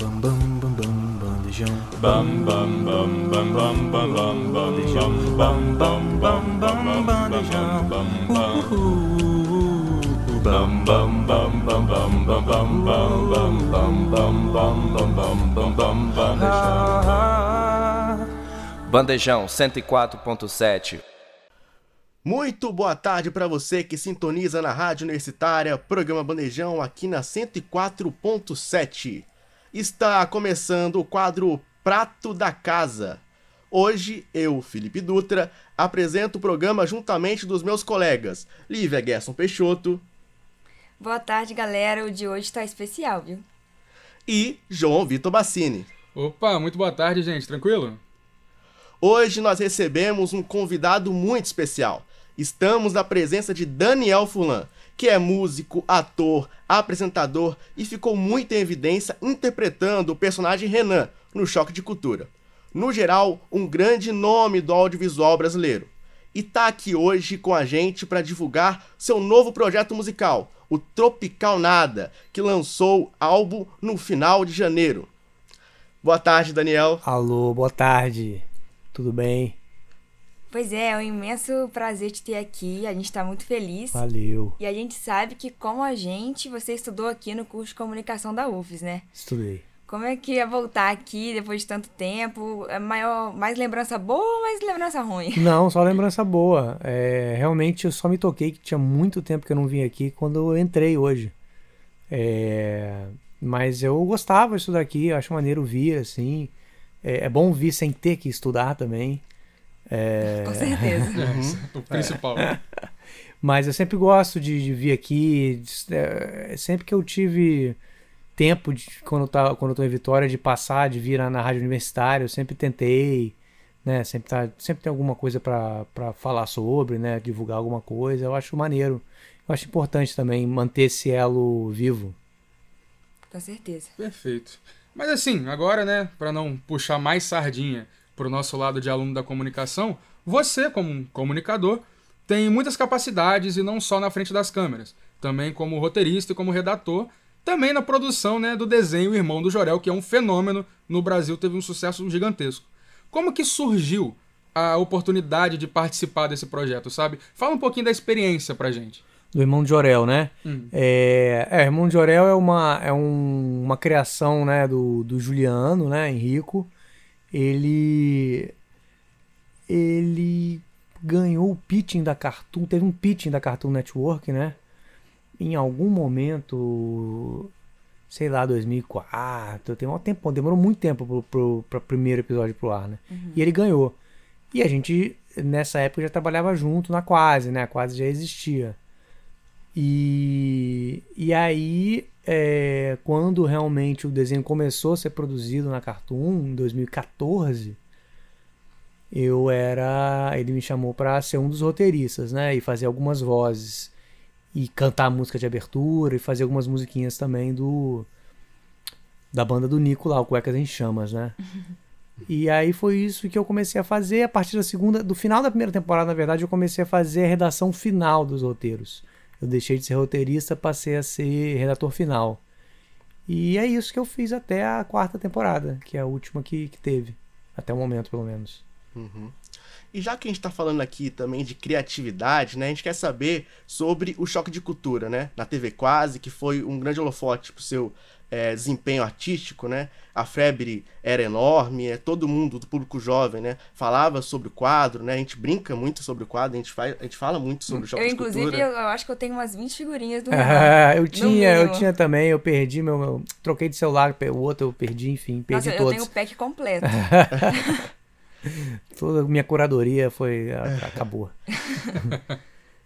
bam bam bam bam bandejão. Bam bam bam bam bam bam bam Bandejão. bam Bam bam bam bam bandejão. Bam bam bam bam bam bam bam bam bam bam bam bam bam bam bam bandejão. Ah, Bandejão 104.7. Muito boa tarde para você que sintoniza na Rádio Universitária, programa Bandejão aqui na 104.7. Está começando o quadro Prato da Casa. Hoje, eu, Felipe Dutra, apresento o programa juntamente dos meus colegas Lívia Gerson Peixoto Boa tarde, galera. O de hoje tá especial, viu? e João Vitor Bassini. Opa, muito boa tarde, gente. Tranquilo? Hoje nós recebemos um convidado muito especial. Estamos na presença de Daniel Fulan, que é músico, ator, apresentador e ficou muito em evidência interpretando o personagem Renan no Choque de Cultura. No geral, um grande nome do audiovisual brasileiro. E tá aqui hoje com a gente para divulgar seu novo projeto musical, o Tropical Nada, que lançou álbum no final de janeiro. Boa tarde, Daniel. Alô, boa tarde. Tudo bem? Pois é, é um imenso prazer te ter aqui. A gente tá muito feliz. Valeu. E a gente sabe que, como a gente, você estudou aqui no curso de comunicação da UFES, né? Estudei. Como é que ia voltar aqui depois de tanto tempo? É maior, mais lembrança boa ou mais lembrança ruim? Não, só lembrança boa. É, realmente eu só me toquei que tinha muito tempo que eu não vim aqui quando eu entrei hoje. É, mas eu gostava de estudar aqui, eu acho maneiro vir assim. É, é bom vir sem ter que estudar também. É, Com certeza. É, o principal. Mas eu sempre gosto de, de vir aqui. de- é, sempre que eu tive tempo, de, quando, eu tava, quando eu tô em Vitória, de passar, de vir na, na rádio universitária, eu sempre tentei. Né, sempre, tá, sempre tem alguma coisa pra pra falar sobre, né, divulgar alguma coisa. Eu acho maneiro. Eu acho importante também manter esse elo vivo. Com certeza. Perfeito. Mas assim, agora, né, para não puxar mais sardinha pro nosso lado de aluno da comunicação, você, como um comunicador, tem muitas capacidades e não só na frente das câmeras, também como roteirista e como redator, também na produção, né, do desenho Irmão do Jorel, que é um fenômeno no Brasil, teve um sucesso gigantesco. Como que surgiu a oportunidade de participar desse projeto, sabe? Fala um pouquinho da experiência pra gente. Do Irmão de Orel, né? Hum. É, é, Irmão de Orel é uma, é um- uma criação né, do, do Juliano, né, Henrico. Ele, ele ganhou o pitching da Cartoon, teve um pitching da Cartoon Network, né? Em algum momento, sei lá, 2004, tem um tempo, demorou muito tempo pro, pro, pro primeiro episódio pro ar, né? E ele ganhou. E a gente, nessa época, já trabalhava junto na Quase, né? A Quase já existia. E, e aí, é, quando realmente o desenho começou a ser produzido na Cartoon, em 2014, eu era. Ele me chamou para ser um dos roteiristas, né? E fazer algumas vozes. E cantar a música de abertura e fazer algumas musiquinhas também do. Da banda do Nico lá, o Cuecas em Chamas, né? E aí foi isso que eu comecei a fazer. A partir da segunda, do final da primeira temporada, na verdade, eu comecei a fazer a redação final dos roteiros. Eu deixei de ser roteirista, passei a ser redator final. E é isso que eu fiz até a quarta temporada, que é a última que, que teve. Até o momento, pelo menos. E já que a gente tá falando aqui também de criatividade, né? A gente quer saber sobre o choque de cultura, né? Na TV Quase, que foi um grande holofote pro seu é, desempenho artístico, né? A febre era enorme, é, todo mundo do público jovem, né? Falava sobre o quadro, né? A gente brinca muito sobre o quadro, a gente, faz, a gente fala muito sobre o choque Eu, de inclusive, eu, eu acho que eu tenho umas 20 figurinhas do. Ah, eu tinha, eu tinha também, eu perdi meu, meu- Troquei de celular, o outro eu perdi, enfim, perdi Nossa, eu todos. tenho o pack completo. Toda a minha curadoria foi. a- acabou.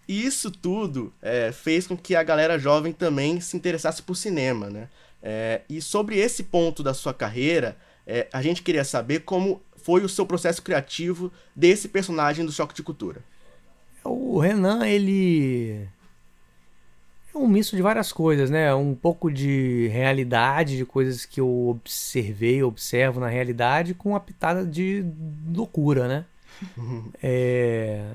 E isso tudo é, fez com que a galera jovem também se interessasse por cinema, né? É, e sobre esse ponto da sua carreira, é, a gente queria saber como foi o seu processo criativo desse personagem do Choque de Cultura. O Renan, ele. É um misto de várias coisas, né? Um pouco de realidade, de coisas que eu observei, observo na realidade, com uma pitada de loucura, né? É,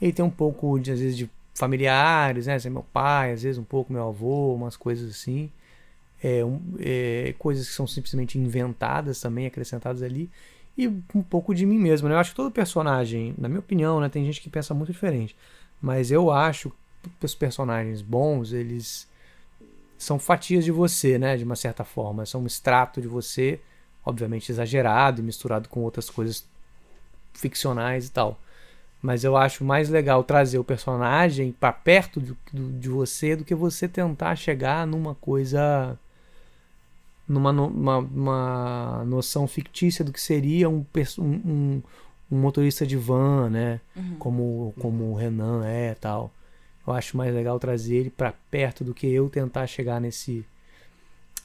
Ele tem um pouco, de, às vezes, de familiares, né? Assim, meu pai, às vezes um pouco meu avô, umas coisas assim. É, é, coisas que são simplesmente inventadas também, acrescentadas ali, e um pouco de mim mesmo. Né? Eu acho que todo personagem, na minha opinião, né, tem gente que pensa muito diferente, mas eu acho que os personagens bons, eles são fatias de você, né, de uma certa forma, são um extrato de você, obviamente exagerado e misturado com outras coisas ficcionais e tal. Mas eu acho mais legal trazer o personagem para perto de você do que você tentar chegar numa coisa numa uma, uma noção fictícia do que seria um, um, um motorista de van, né? Uhum. Como, como o Renan é tal. Eu acho mais legal trazer ele para perto do que eu tentar chegar nesse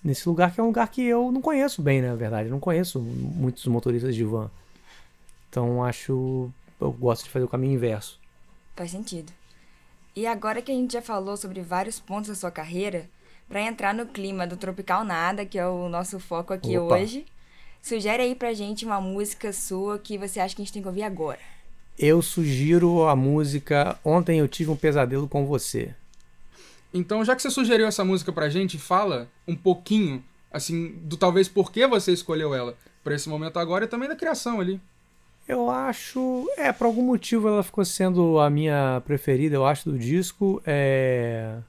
nesse lugar que é um lugar que eu não conheço bem, na verdade. Eu não conheço muitos motoristas de van. Então acho eu gosto de fazer o caminho inverso. Faz sentido. E agora que a gente já falou sobre vários pontos da sua carreira, para entrar no clima do Tropical Nada, que é o nosso foco aqui Opa. hoje. Sugere aí pra gente uma música sua que você acha que a gente tem que ouvir agora. Eu sugiro a música Ontem Eu Tive um Pesadelo com Você. Então, já que você sugeriu essa música pra gente, fala um pouquinho, assim, do talvez por que você escolheu ela para esse momento agora e também da criação ali. Eu acho. É, por algum motivo ela ficou sendo a minha preferida, eu acho, do disco. É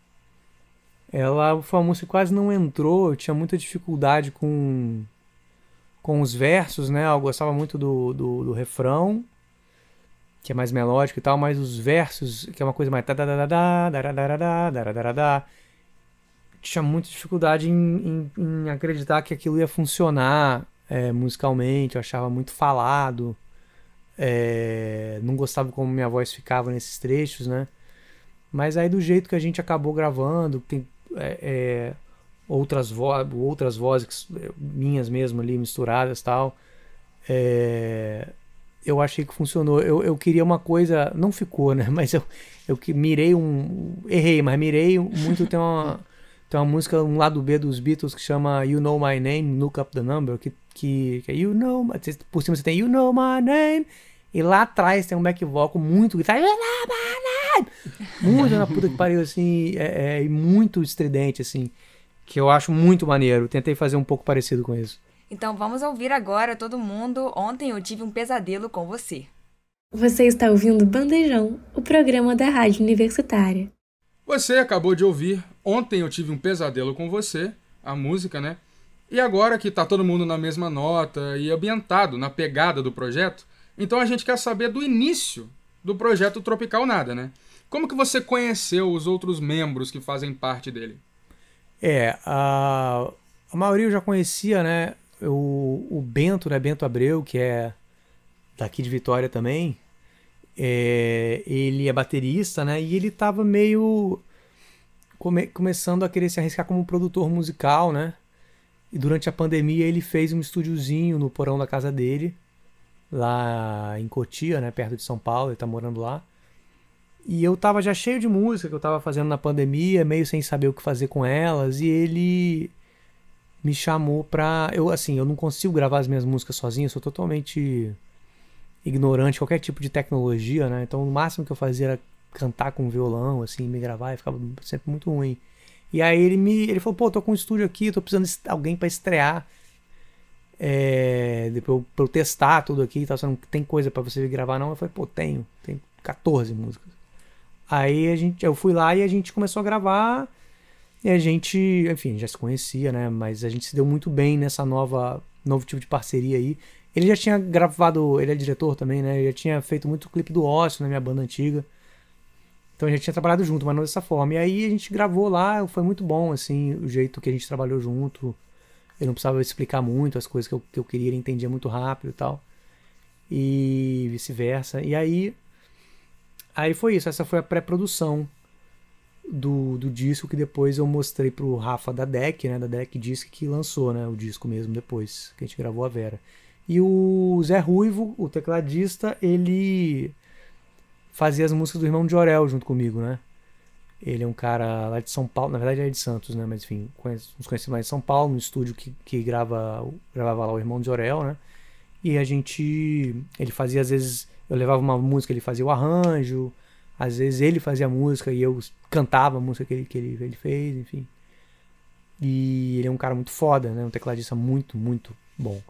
ela foi uma música que quase não entrou, eu tinha muita dificuldade com com os versos, né? Eu gostava muito do, do, do refrão, que é mais melódico e tal, mas os versos, que é uma coisa mais tinha muita dificuldade em, em, em, acreditar que aquilo ia funcionar é, musicalmente, eu achava muito falado, é, não gostava como minha voz ficava nesses trechos, né? Mas aí do jeito que a gente acabou gravando, tem é, é, outras, vo outras vozes minhas mesmo ali misturadas tal. É, eu achei que funcionou. Eu, eu queria uma coisa, não ficou, né? Mas eu, eu que mirei um. Errei, mas mirei muito. Tem uma, tem uma música, um lado B dos Beatles que chama You Know My Name, Look Up the Number, que, que, que é You Know. Por cima você tem You Know My Name. E lá atrás tem um back vocal muito guitarra. Muito na puta que pariu, assim. É, é, muito estridente, assim. Que eu acho muito maneiro. Tentei fazer um pouco parecido com isso. Então vamos ouvir agora, todo mundo. Ontem eu tive um pesadelo com você. Você está ouvindo Bandejão, o programa da Rádio Universitária. Você acabou de ouvir Ontem eu tive um pesadelo com você, a música, né? E agora que tá todo mundo na mesma nota e ambientado na pegada do projeto, então a gente quer saber do início do projeto Tropical Nada, né? Como que você conheceu os outros membros que fazem parte dele? É, a, a maioria eu já conhecia, né? O, o Bento, né? Bento Abreu, que é daqui de Vitória também. É, ele é baterista, né? E ele tava meio come, começando a querer se arriscar como produtor musical, né? E durante a pandemia ele fez um estúdiozinho no porão da casa dele lá em Cotia, né, perto de São Paulo, ele tá morando lá. E eu tava já cheio de música que eu tava fazendo na pandemia, meio sem saber o que fazer com elas, e ele me chamou pra. Eu, assim, eu não consigo gravar as minhas músicas sozinho, eu sou totalmente ignorante de qualquer tipo de tecnologia, né? Então o máximo que eu fazia era cantar com violão, assim, me gravar, e ficava sempre muito ruim. E aí ele me. Ele falou, pô, tô com um estúdio aqui, tô precisando de alguém para estrear é, depois pra eu testar tudo aqui tal, você não tem coisa para você gravar não? Eu falei, pô, tenho, tem 14 músicas. Aí a gente, eu fui lá e a gente começou a gravar e a gente, enfim, já se conhecia, né? Mas a gente se deu muito bem nessa nova, novo tipo de parceria aí. Ele já tinha gravado, ele é diretor também, né? Ele já tinha feito muito clipe do Ócio na minha banda antiga. Então a gente tinha trabalhado junto, mas não dessa forma. E aí a gente gravou lá, foi muito bom, assim, o jeito que a gente trabalhou junto. Eu não precisava explicar muito as coisas que eu, que eu queria, ele entendia muito rápido e tal. E vice-versa. E aí. Aí foi isso, essa foi a pré-produção do, do disco que depois eu mostrei pro Rafa da Deck, né? Da Deck Disc que lançou, né? O disco mesmo depois, que a gente gravou a Vera. E o Zé Ruivo, o tecladista, ele fazia as músicas do irmão de Orel junto comigo, né? Ele é um cara lá de São Paulo, na verdade ele é de Santos, né? Mas enfim, conhece, nos conhecemos mais de São Paulo, no estúdio que, que grava, gravava lá o Irmão de Orel, né? E a gente. Ele fazia, às vezes, eu levava uma música, ele fazia o arranjo, às vezes ele fazia a música e eu cantava a música que ele, que ele, ele fez, enfim. E ele é um cara muito foda, né? Um tecladista muito, muito bom.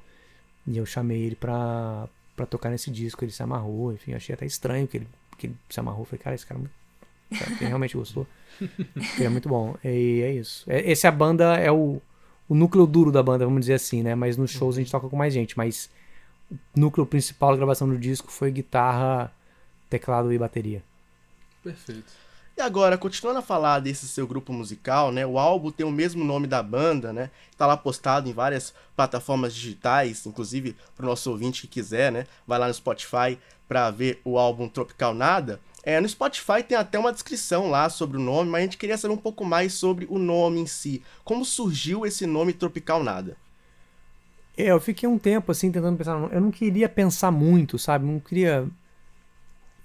E eu chamei ele pra, pra tocar nesse disco, ele se amarrou, enfim, eu achei até estranho que ele, que ele se amarrou. Falei, cara, esse cara, é muito- cara, quem realmente gostou. Ele é muito bom. E é isso. É- Esse é a banda, é o, o núcleo duro da banda, vamos dizer assim, né? Mas nos shows a gente toca com mais gente. Mas núcleo principal da gravação do disco foi guitarra, teclado e bateria. Perfeito. E agora, continuando a falar desse seu grupo musical, né? O álbum tem o mesmo nome da banda, né? Tá lá postado em várias plataformas digitais, inclusive pro nosso ouvinte que quiser, né? Vai lá no Spotify pra ver o álbum Tropical Nada. É, no Spotify tem até uma descrição lá sobre o nome, mas a gente queria saber um pouco mais sobre o nome em si. Como surgiu esse nome Tropical Nada? É, eu fiquei um tempo assim tentando pensar. Eu não queria pensar muito, sabe? Não queria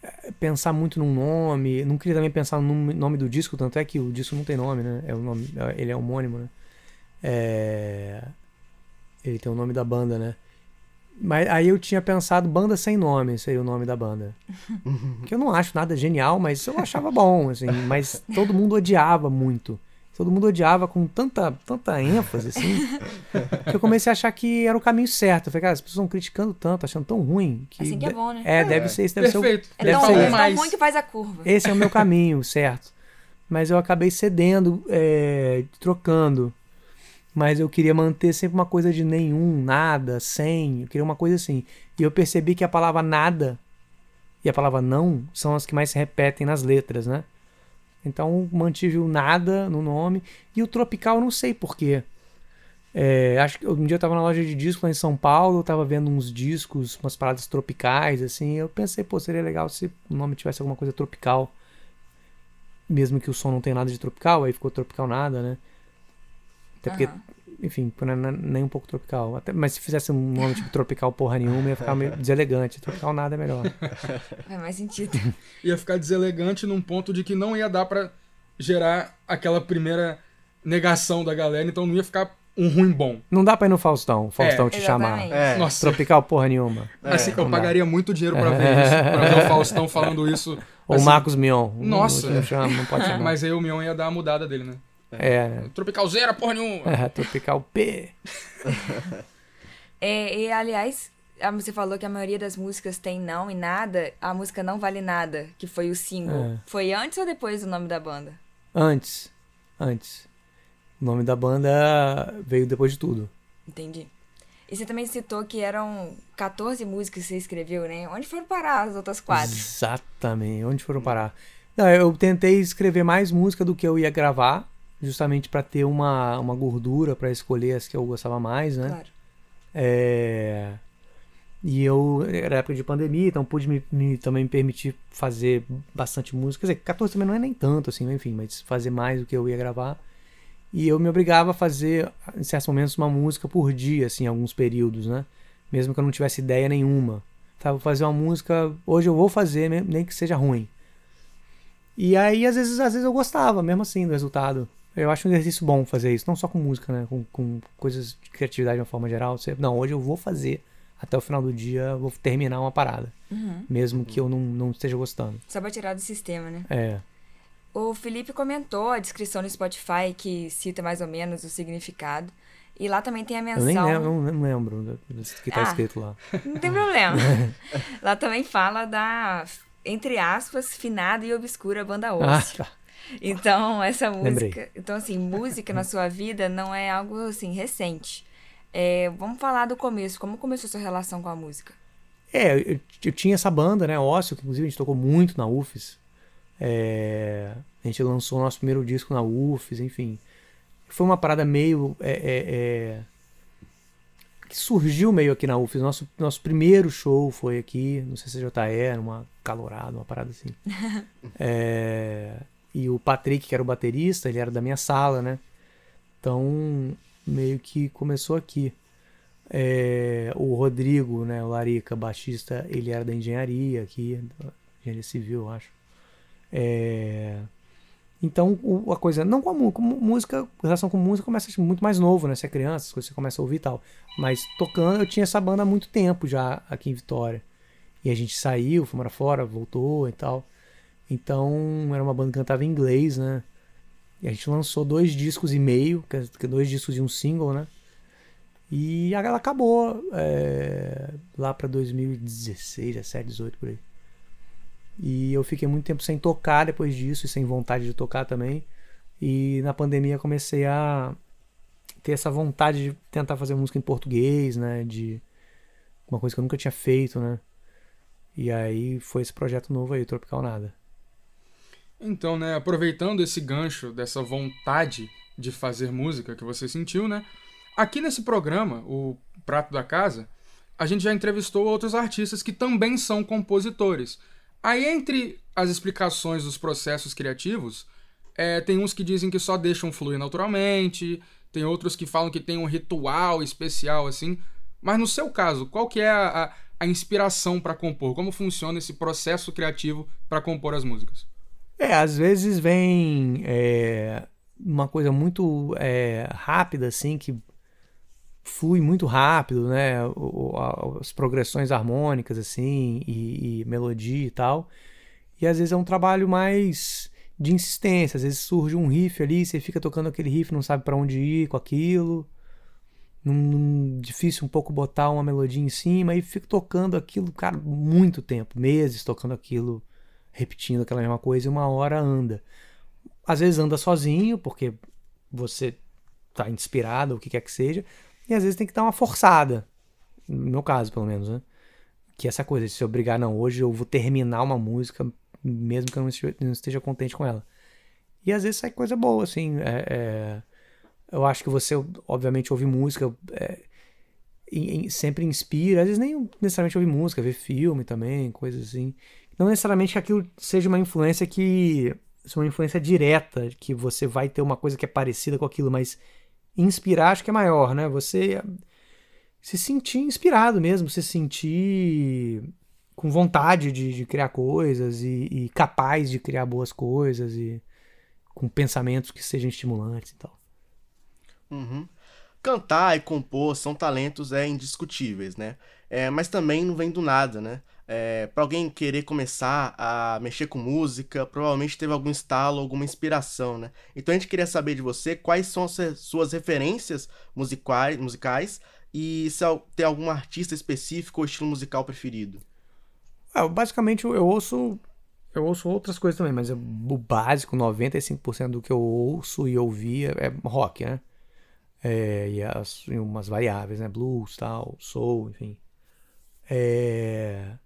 eh, pensar muito num nome. Não queria também pensar no nome- nome do disco, tanto é que o disco não tem nome, né? É o nome, é- ele é homônimo, né? É, Ele tem o nome da banda, né? Mas aí eu tinha pensado banda sem nome, seria o nome da banda. que eu não acho nada genial, mas eu achava bom, assim. Mas todo mundo odiava muito. Todo mundo odiava com tanta, tanta ênfase, assim que eu comecei a achar que era o caminho certo. Eu falei, cara, as pessoas estão criticando tanto, achando tão ruim. Que Assim que é bom, né? É, deve ser isso, deve Perfeito. É deve tão, ser é tão mais. ruim que faz a curva. ser o, esse é o meu caminho, certo. Mas eu acabei cedendo, é, trocando. Mas eu queria manter sempre uma coisa de nenhum, nada, sem. Eu queria uma coisa assim. E eu percebi que a palavra nada e a palavra não são as que mais se repetem nas letras, né? Então mantive o nada no nome. E o tropical não sei porquê. É, acho que um dia eu tava na loja de discos lá em São Paulo, eu tava vendo uns discos, umas paradas tropicais, assim. Eu pensei, pô, seria legal se o nome tivesse alguma coisa tropical. Mesmo que o som não tenha nada de tropical, aí ficou tropical nada, né? Até porque, Aham. Enfim, não é não é nem um pouco tropical. Até, mas se fizesse um nome tipo tropical porra nenhuma, ia ficar meio deselegante. Tropical nada é melhor. Faz mais sentido. Ia ficar deselegante num ponto de que não ia dar pra gerar aquela primeira negação da galera, então não ia ficar um ruim bom. Não dá pra ir no Faustão, o Faustão É, te chamar. Exatamente. É. Nossa, Tropical porra nenhuma. assim que eu não pagaria muito dinheiro pra ver isso, pra ver o Faustão falando isso. Ou assim, Marcos Mion. Não- Nossa. Não, chama, não pode chamar. Mas aí o Mion ia dar a mudada dele, né? É, Tropicalzeira, porra nenhuma. é, Tropical P. É, e, aliás, você falou que a maioria das músicas tem não e nada. A música Não Vale Nada, que foi o single. É. Foi antes ou depois do nome da banda? Antes. Antes. O nome da banda veio depois de tudo. Entendi. E você também citou que eram 14 músicas que você escreveu, né? Onde foram parar as outras quatro? Exatamente. Onde foram parar? Não, eu tentei escrever mais música do que eu ia gravar, justamente pra ter uma, uma gordura pra escolher as que eu gostava mais, né? Claro. É, E eu, era época de pandemia, então pude me, me- também me permitir fazer bastante música. Quer dizer, 14 também não é nem tanto, assim, enfim, mas fazer mais do que eu ia gravar. E eu me obrigava a fazer, em certos momentos, uma música por dia, assim, em alguns períodos, né? Mesmo que eu não tivesse ideia nenhuma. Tá, vou fazer uma música, hoje eu vou fazer, nem que seja ruim. E aí, às vezes, às vezes eu gostava, mesmo assim, do resultado. Eu acho um exercício bom fazer isso, não só com música, né? Com, com coisas de criatividade de uma forma geral. Você, não, hoje eu vou fazer, até o final do dia, eu vou terminar uma parada. Uhum. Mesmo que eu não, não esteja gostando. Só pra tirar do sistema, né? É. O Felipe comentou a descrição no Spotify que cita mais ou menos o significado. E lá também tem a Eu menção. nem lembro, não, lembro do que tá Ah. escrito lá. Não tem problema. lá também fala da, entre aspas, finada e obscura banda Ah, Ócio. tá. Então, essa música. Lembrei. Então, assim, música na sua vida não é algo assim recente. É, vamos falar do começo. Como começou sua relação com a música? É, eu, eu tinha essa banda, né, Ócio, que inclusive a gente tocou muito na UFES. É, a gente lançou o nosso primeiro disco na UFES, enfim. Foi uma parada meio. é, é, é, que surgiu meio aqui na UFES. Nosso, nosso primeiro show foi aqui, no CCJE, numa calorada, uma parada assim. É, e o Patrick, que era o baterista, ele era da minha sala, né? Então, meio que começou aqui. É, o Rodrigo, né, o Larica, baixista, ele era da engenharia aqui, engenharia civil, eu acho. É, então, a coisa, não com a mu- com música, relação com música começa muito mais novo, né? Você é criança, você começa a ouvir e tal. Mas tocando, eu tinha essa banda há muito tempo já aqui em Vitória. E a gente saiu, foi para fora, voltou e tal. Então, era uma banda que cantava em inglês, né? E a gente lançou dois discos e meio, dois discos e um single, né? E ela acabou é, lá pra 2016, 17, 18 por aí. E eu fiquei muito tempo sem tocar depois disso, e sem vontade de tocar também. E na pandemia comecei a ter essa vontade de tentar fazer música em português, né? De uma coisa que eu nunca tinha feito, né? E aí foi esse projeto novo aí, Tropical Nada. Então, né, aproveitando esse gancho dessa vontade de fazer música que você sentiu, né? Aqui nesse programa, o Prato da Casa, a gente já entrevistou outros artistas que também são compositores. Aí, entre as explicações dos processos criativos, é, tem uns que dizem que só deixam fluir naturalmente, tem outros que falam que tem um ritual especial, assim. Mas no seu caso, qual que é a, a, a inspiração para compor? Como funciona esse processo criativo para compor as músicas? É, às vezes vem é, uma coisa muito é, rápida, assim, que flui muito rápido, né? O, a, as progressões harmônicas, assim, e, e, melodia e tal. E às vezes é um trabalho mais de insistência. Às vezes surge um riff ali, você fica tocando aquele riff, não sabe para onde ir com aquilo. Num, num, difícil um pouco botar uma melodia em cima e fico tocando aquilo, cara, muito tempo, meses tocando aquilo, repetindo aquela mesma coisa e uma hora anda. Às vezes anda sozinho, porque você tá inspirado, o que quer que seja, e às vezes tem que dar uma forçada. No meu caso, pelo menos, né? Que é essa coisa de se obrigar, não, hoje eu vou terminar uma música, mesmo que eu não esteja, contente com ela. E às vezes sai coisa boa, assim. É, é, eu acho que você, obviamente, ouve música. É, em, em, sempre inspira, às vezes nem necessariamente ouvir música, ver filme também, coisas assim. Não necessariamente que aquilo seja uma influência que. uma influência direta, que você vai ter uma coisa que é parecida com aquilo, mas inspirar acho que é maior, né? Você se sentir inspirado mesmo, se sentir com vontade de, de criar coisas e, e, capaz de criar boas coisas e com pensamentos que sejam estimulantes e tal. Uhum. Cantar e compor são talentos é, indiscutíveis, né? É, mas também não vem do nada, né? É, para alguém querer começar a mexer com música, provavelmente teve algum estalo, alguma inspiração, né? Então a gente queria saber de você quais são as suas referências musicais, musicais e se tem algum artista específico ou estilo musical preferido. Ah, basicamente eu ouço eu ouço outras coisas também, mas o básico, 95% do que eu ouço e ouvia é rock, né? É, e, as, e umas variáveis, né? Blues, tal, soul, enfim. É,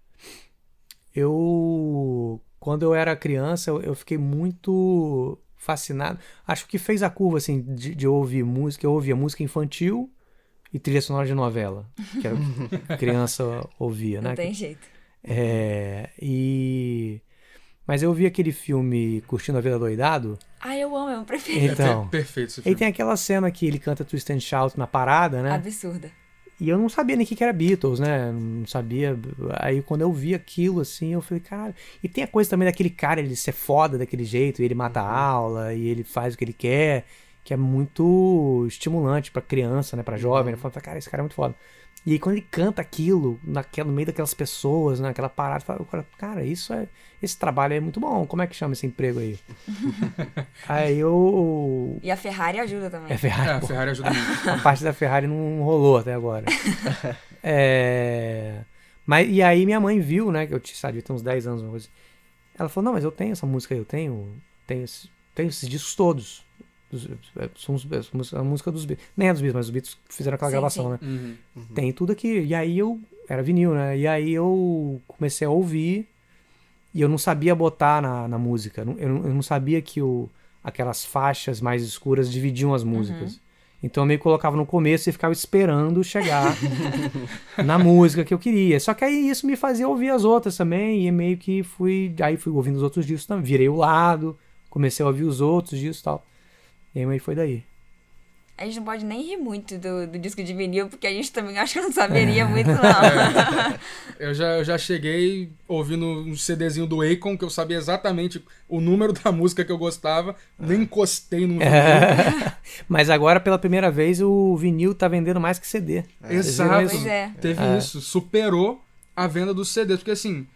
eu, quando eu era criança, eu, eu, fiquei muito fascinado. Acho que fez a curva, assim, de, de ouvir música. Eu ouvia música infantil e trilha sonora de novela, que era o que criança ouvia, né? Não tem jeito. É, e... Mas eu vi aquele filme Curtindo a Vida Doidado. Ah, eu amo, é o preferido. Então, é perfeito esse filme. E tem aquela cena que ele canta Twist and Shout na parada, né? Absurda. E eu não sabia nem o que era Beatles, né? Não sabia. Aí quando eu vi aquilo, assim, eu falei, caralho. E tem a coisa também daquele cara, ele ser foda daquele jeito, ele mata a uhum. aula, e ele faz o que ele quer, que é muito estimulante pra criança, né? Pra jovem. Uhum. Eu falo, cara, esse cara é muito foda. E aí quando ele canta aquilo, naquela, no meio daquelas pessoas, naquela né, parada, eu falo, cara, isso é. Esse trabalho é muito bom. Como é que chama esse emprego aí? aí eu. E a Ferrari ajuda também. É, a Ferrari, é, a Ferrari ajuda muito. A parte da Ferrari não rolou até agora. é. Mas, e aí minha mãe viu, né, que eu tinha, sabe, uns 10 anos, uma coisa. Assim. Ela falou, não, mas eu tenho essa música aí, eu tenho, tenho, tenho esses discos todos. Dos, é, são os, a música dos Beatles. Nem é dos Beatles, mas os Beatles fizeram aquela sim, gravação, sim. né? Uhum, uhum. Tem tudo aqui. E aí eu. Era vinil, né? E aí eu comecei a ouvir. E eu não sabia botar na, na música. Eu não, eu não sabia que o, aquelas faixas mais escuras dividiam as músicas. Uhum. Então eu meio que colocava no começo e ficava esperando chegar na música que eu queria. Só que aí isso me fazia ouvir as outras também. E meio que fui. Aí fui ouvindo os outros discos também. Virei o lado, comecei a ouvir os outros discos e tal. E aí foi daí. A gente não pode nem rir muito do, do disco de vinil, porque a gente também acho que não saberia muito, não. É. eu, já, eu já cheguei ouvindo um CDzinho do Akon, que eu sabia exatamente o número da música que eu gostava, nem encostei no vinil. É. Mas agora, pela primeira vez, o vinil tá vendendo mais que CD. É. Exato. É. Teve isso, superou a venda dos CDs, porque assim,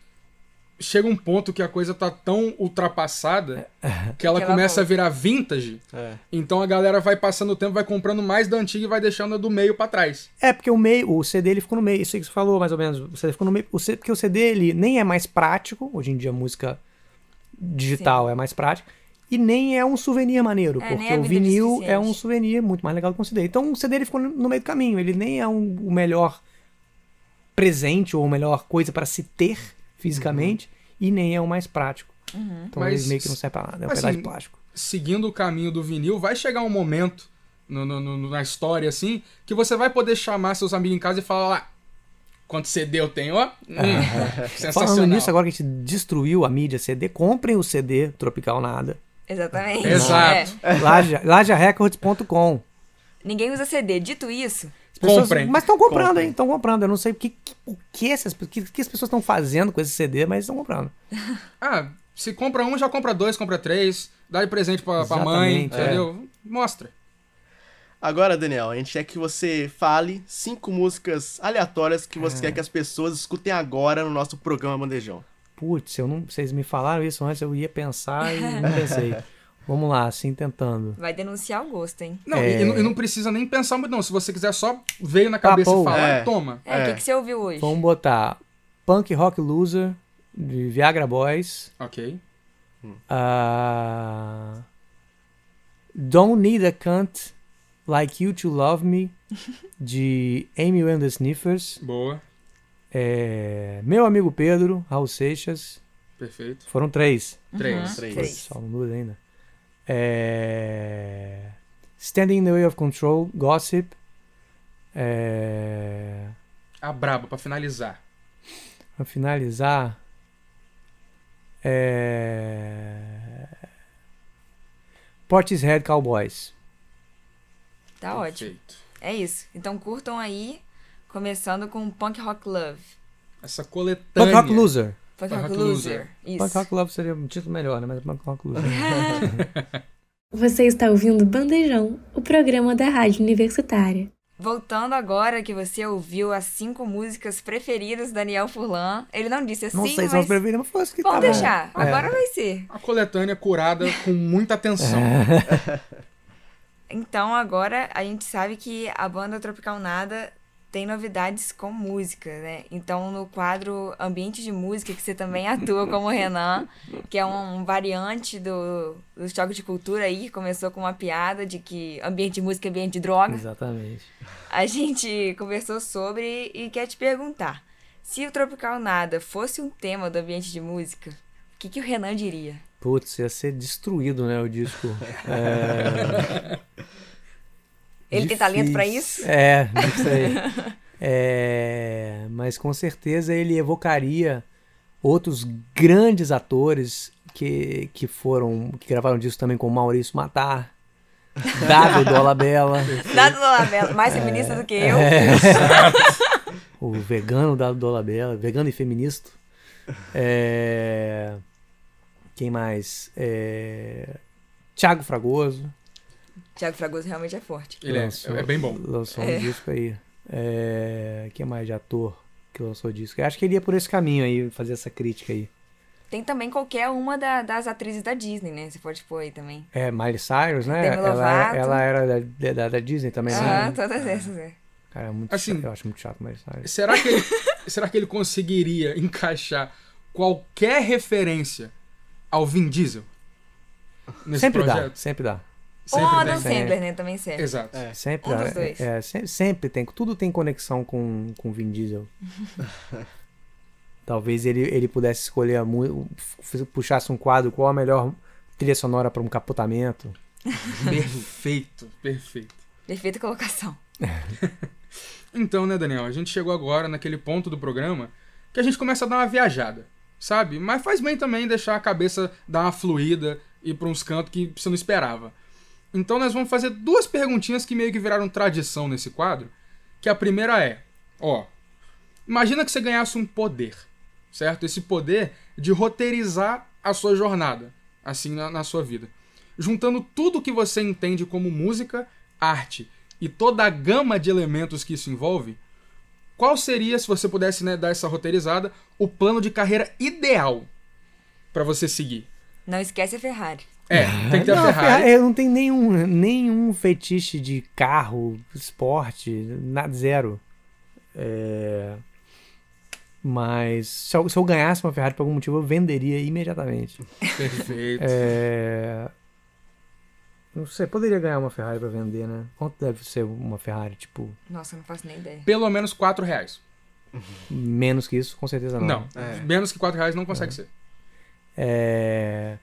chega um ponto que a coisa tá tão ultrapassada que ela Que ela começa a virar vintage. É. Então a galera vai passando o tempo, vai comprando mais da antiga e vai deixando a do meio pra trás. É, porque o meio, o CD ele ficou no meio, isso aí que você falou mais ou menos. O CD ficou no meio, o C- porque o CD ele nem é mais prático, hoje em dia a música digital é mais prática, e nem é um souvenir maneiro, É, porque é o vinil é um souvenir muito mais legal que um CD. Então o CD ele ficou no no meio do caminho, ele nem é um- o melhor presente ou a melhor coisa para se ter fisicamente, e nem é o mais prático. Então Mas, ele meio que não serve pra nada, é um assim, pedaço de plástico. Seguindo o caminho do vinil, vai chegar um momento no- no- no- na história, assim, que você vai poder chamar seus amigos em casa e falar lá. Quanto CD eu tenho, ó? Hum, sensacional. Falando nisso, agora que a gente destruiu a mídia CD, comprem o CD Tropical Nada. Exatamente. Exato. É. Laja- Lajarecords.com. Ninguém usa CD. Dito isso, pessoas- Comprem. Mas estão comprando, Comprem. hein? Estão comprando. Eu não sei o que, que- o que, essas, o que, que as pessoas estão fazendo com esse CD, mas estão comprando. Ah, se compra um, já compra dois, compra três. Dá de presente pra, pra mãe, Exatamente, entendeu? Mostra. Agora, Daniel, a gente quer que você fale cinco músicas aleatórias que É. você quer que as pessoas escutem agora no nosso programa Bandejão. Putz, eu não, vocês me falaram isso antes, eu ia pensar e não pensei. Vamos lá, assim, tentando. vai denunciar o gosto, hein? Não, É. e, e não- precisa nem pensar muito, não. Se você quiser só veio na cabeça pô. e falar, É. toma. É, o É. que, que você ouviu hoje? Vamos botar Punk Rock Loser, de Viagra Boys. Ok. ah, Don't Need a Cunt Like You to Love Me, de Amy and the Sniffers. Boa. É, Meu Amigo Pedro, Raul Seixas. Perfeito. Foram três. Três. Três. Três. Só não duas ainda. É... Standing in the Way of Control, Gossip. É... A braba, pra finalizar. Pra finalizar. É... Portishead Cowboys. Tá ótimo. Perfeito. É isso. Então curtam aí, começando com Punk Rock Love. Essa coletânea. Punk Rock Loser. Punk Punk Rock Rock Loser. Isso. Punk Rock Love seria um título melhor, né? Mas Punk Rock Loser. Você está ouvindo Bandejão, o programa da Rádio Universitária. Voltando agora que você ouviu as cinco músicas preferidas do Daniel Furlan. Ele não disse assim, não sei se mas vamos preferir, mas foi isso que vamos tava- deixar. É. Agora vai ser. A coletânea curada com muita atenção. Então agora a gente sabe que a banda Tropical Nada tem novidades com música, né? Então no quadro Ambiente de Música, que você também atua como Renan, que é um variante do, do Choque de Cultura aí, que começou com uma piada de que ambiente de música é ambiente de droga. Exatamente. A gente conversou sobre e quer te perguntar: se o Tropical Nada fosse um tema do ambiente de música, o que, que o Renan diria? Putz, ia ser destruído, né, o disco. É... Ele tem talento Difícil. isso? É, não sei. É, mas com certeza ele evocaria outros grandes atores que, que foram que gravaram disco também com Maurício Matar, Dado Dolabella, Dado Dolabella, mais feminista do que eu. É. o vegano Dado Dolabella, vegano e feminista. É, quem mais? É, Thiago Fragoso. Tiago Fragoso realmente é forte. Ele é, Lançou- é bem bom. Lançou É. um disco aí. É... Quem mais de ator que lançou disco? Eu acho que ele ia por esse caminho aí, fazer essa crítica aí. Tem também qualquer uma da- das atrizes da Disney, né? Se pode pôr aí também. É, Miley Cyrus, né? Demi Ela, Lovato. ela era da, da, da Disney também, Aham, né? todas essas, é. Cara, é muito Assim- chato. Eu acho muito chato Miley Cyrus. Será que, ele, será que ele conseguiria encaixar qualquer referência ao Vin Diesel? Nesse Sempre dá, projeto? sempre dá. Ou Sempre Adam tem. Sandler, né? Também serve. Exato. É. Sempre Um dos dois. É, sempre, sempre tem. Tudo tem conexão com com Vin Diesel. Talvez ele, ele pudesse escolher a puxasse um quadro qual a melhor trilha sonora para um capotamento. Perfeito, perfeito. Perfeita colocação. Então, né, Daniel, a gente chegou agora naquele ponto do programa que a gente começa a dar uma viajada, sabe? Mas faz bem também deixar a cabeça dar uma fluída e ir pra uns cantos que você não esperava. Então nós vamos fazer duas perguntinhas que meio que viraram tradição nesse quadro, que a primeira é, ó, imagina que você ganhasse um poder, certo? Esse poder de roteirizar a sua jornada, assim, na, na sua vida. Juntando tudo que você entende como música, arte e toda a gama de elementos que isso envolve, qual seria, se você pudesse né, dar essa roteirizada, o plano de carreira ideal para você seguir? Não esquece a Ferrari. É, tem que ter não, a Ferrari. Eu não tenho nenhum, nenhum fetiche de carro, esporte, nada, zero. É... Mas se eu, se eu ganhasse uma Ferrari por algum motivo, eu venderia imediatamente. Perfeito. É... Não sei, poderia ganhar uma Ferrari pra vender, né? Quanto deve ser uma Ferrari? Tipo, Nossa, eu não faço nem ideia. Pelo menos 4 reais. menos que isso? Com certeza não. Não, É. menos que 4 reais não consegue ser. É...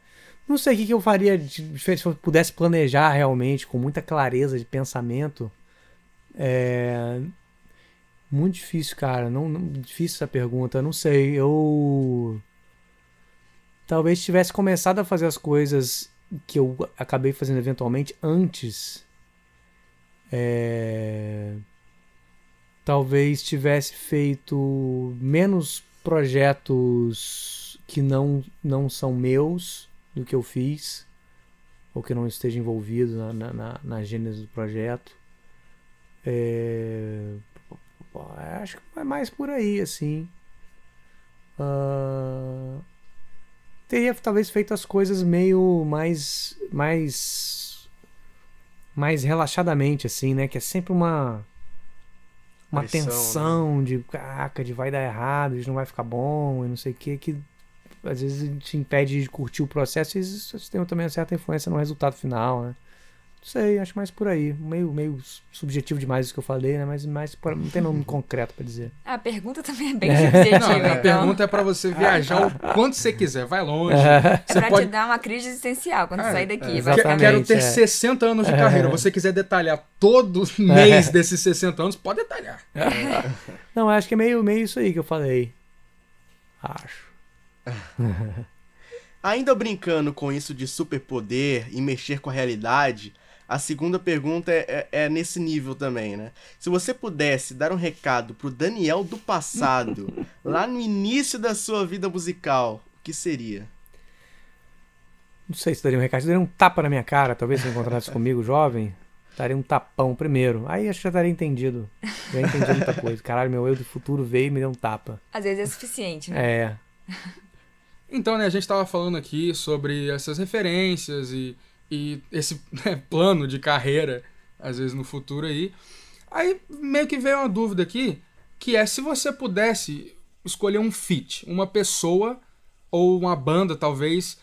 Não sei o que, eu faria se eu pudesse planejar realmente com muita clareza de pensamento. É... Muito difícil, cara. Não, não- difícil essa pergunta. Não sei. Eu talvez tivesse começado a fazer as coisas que eu acabei fazendo eventualmente antes. É... Talvez tivesse feito menos projetos que não, não são meus do que eu fiz, ou que não esteja envolvido na, na, na, na gênese do projeto. É, acho que é mais por aí, assim. Ah, teria talvez feito as coisas meio mais mais mais relaxadamente assim, né? Que é sempre uma uma Pressão, né? tensão de caraca, de vai dar errado, de não vai ficar bom e não sei o que que às vezes te impede de curtir o processo e isso tem também uma certa influência no resultado final, né? Não sei, acho mais por aí. Meio, meio subjetivo demais isso que eu falei, né? Mas mais por- não tem nome concreto pra dizer. A pergunta também é bem subjetiva, Não, a então. pergunta é pra você viajar o quanto você quiser. Vai longe. É Você pra pode. te dar uma crise existencial quando Ah, sair daqui, é. Quero ter é. 60 anos de carreira. Você quiser detalhar todo mês desses 60 anos, pode detalhar. Não, acho que é meio, meio isso aí que eu falei. Acho. Ainda brincando com isso de superpoder e mexer com a realidade, a segunda pergunta é, é- é nesse nível também, né? Se você pudesse dar um recado pro Daniel do passado, lá no início da sua vida musical, o que seria? Não sei se daria um recado. Se daria um tapa na minha cara, talvez se encontrasse comigo, jovem. Daria um tapão primeiro. Aí acho que já estaria entendido. Já entendi muita coisa. Caralho, meu eu do futuro veio e me deu um tapa. Às vezes é suficiente, né? É. Então, né, a gente estava falando aqui sobre essas referências e, e esse né, plano de carreira, às vezes no futuro aí. Aí meio que veio uma dúvida aqui, que é se você pudesse escolher um feat, uma pessoa ou uma banda, talvez,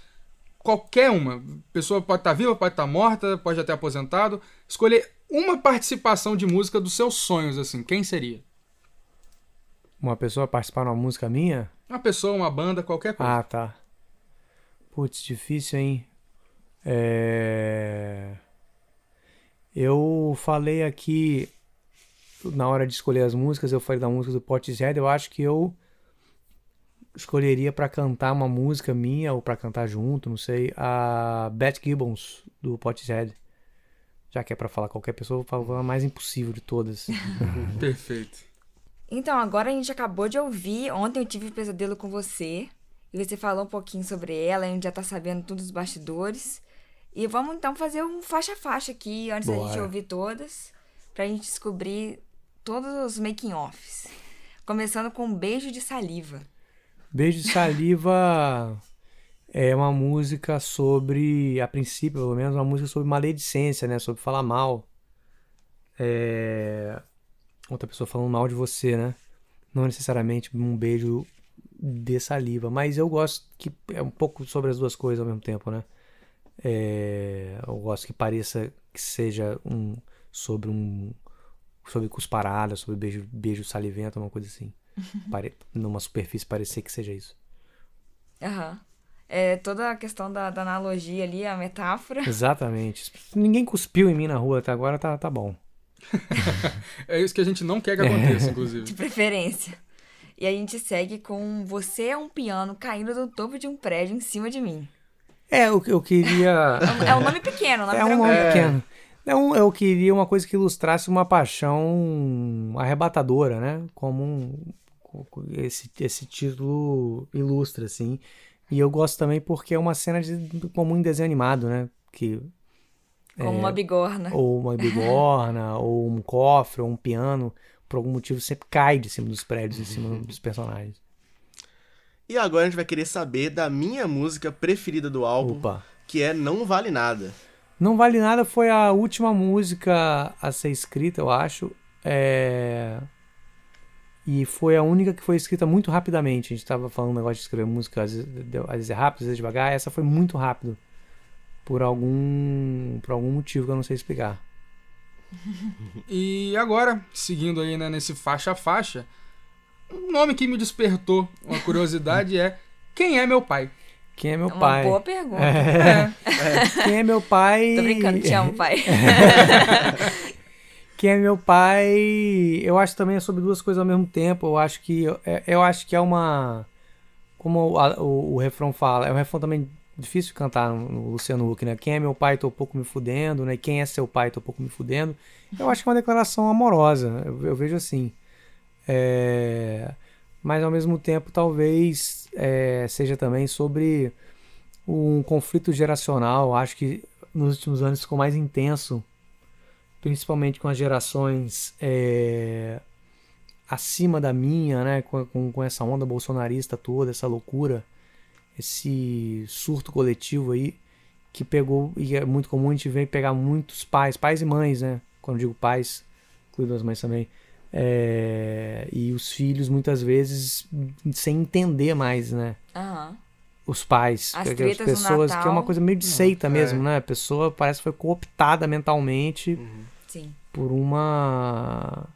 qualquer uma. Pessoa pode estar viva, pode estar morta, pode até aposentado. Escolher uma participação de música dos seus sonhos, assim, quem seria? Uma pessoa participar numa música minha? Uma pessoa, uma banda, qualquer coisa. Ah, tá. Putz, difícil, hein? É... Eu falei aqui, na hora de escolher as músicas, eu falei da música do Portishead, eu acho que eu escolheria pra cantar uma música minha, ou pra cantar junto, não sei, a Beth Gibbons, do Portishead. Já que é pra falar qualquer pessoa, eu vou falar a mais impossível de todas. Perfeito. Então, agora a gente acabou de ouvir. Ontem eu tive um pesadelo com você. E você falou um pouquinho sobre ela. A gente já tá sabendo tudo dos bastidores. E vamos então fazer um faixa-faixa aqui, antes da gente Bora. ouvir todas. Pra gente descobrir todos os making-offs. Começando com um beijo de saliva. Beijo de Saliva é uma música sobre, a princípio, pelo menos, uma música sobre maledicência, né? Sobre falar mal. É... Outra pessoa falando mal de você, né? Não necessariamente um beijo de saliva, mas eu gosto que é um pouco sobre as duas coisas ao mesmo tempo, né? É... Eu gosto que pareça que seja um sobre um sobre cusparada, sobre beijo, beijo salivento, uma coisa assim. Pare... Numa superfície parecer que seja isso. Aham. É toda a questão da, da analogia ali, a metáfora. Exatamente. Ninguém cuspiu em mim na rua até agora, tá, tá bom. É isso que a gente não quer que aconteça, inclusive. De preferência. E a gente segue com Você é um piano caindo do topo de um prédio em cima de mim. É, eu, eu queria. É um nome pequeno, um nome É um nome pequeno. É um, eu queria uma coisa que ilustrasse uma paixão arrebatadora, né? Como um, esse, esse título ilustra, assim. E eu gosto também porque é uma cena de, comum em desenho animado, né? Que Como É, uma bigorna. ou uma bigorna, ou um cofre, ou um piano, por algum motivo sempre cai de cima dos prédios, em cima dos personagens. E agora a gente vai querer saber da minha música preferida do álbum, Opa. que é Não Vale Nada. Não Vale Nada foi a última música a ser escrita, eu acho. É... E foi a única que foi escrita muito rapidamente. A gente tava falando um negócio de escrever música, às vezes, às vezes é rápido, às vezes devagar. Essa foi muito rápido. Por algum, por algum motivo que eu não sei explicar. E agora, seguindo aí né, nesse faixa a faixa, um nome que me despertou uma curiosidade é Quem é meu pai? Quem é meu É uma pai? boa pergunta. É, Quem é meu pai? Tô brincando, te amo, pai. Quem é meu pai? Eu acho também é sobre duas coisas ao mesmo tempo. Eu acho que é- eu acho que é uma como o, a- o- o refrão fala, é um refrão também difícil cantar no, no Luciano Huck, né? Quem é meu pai, tô pouco me fudendo, né? Quem é seu pai, tô pouco me fudendo. Eu acho que é uma declaração amorosa. Eu, eu vejo assim. É, Mas ao mesmo tempo, talvez é, seja também sobre um conflito geracional. Acho que nos últimos anos ficou mais intenso principalmente com as gerações é, acima da minha, né, com, com, com essa onda bolsonarista toda, essa loucura, esse surto coletivo aí que pegou e é muito comum a gente ver pegar muitos pais, pais e mães, né? Quando eu digo pais, incluindo as mães também. é, e os filhos muitas vezes sem entender mais, né? Aham. os pais, As no pessoas, que é uma coisa meio de seita é. mesmo, né? A pessoa parece que foi cooptada mentalmente Sim. por uma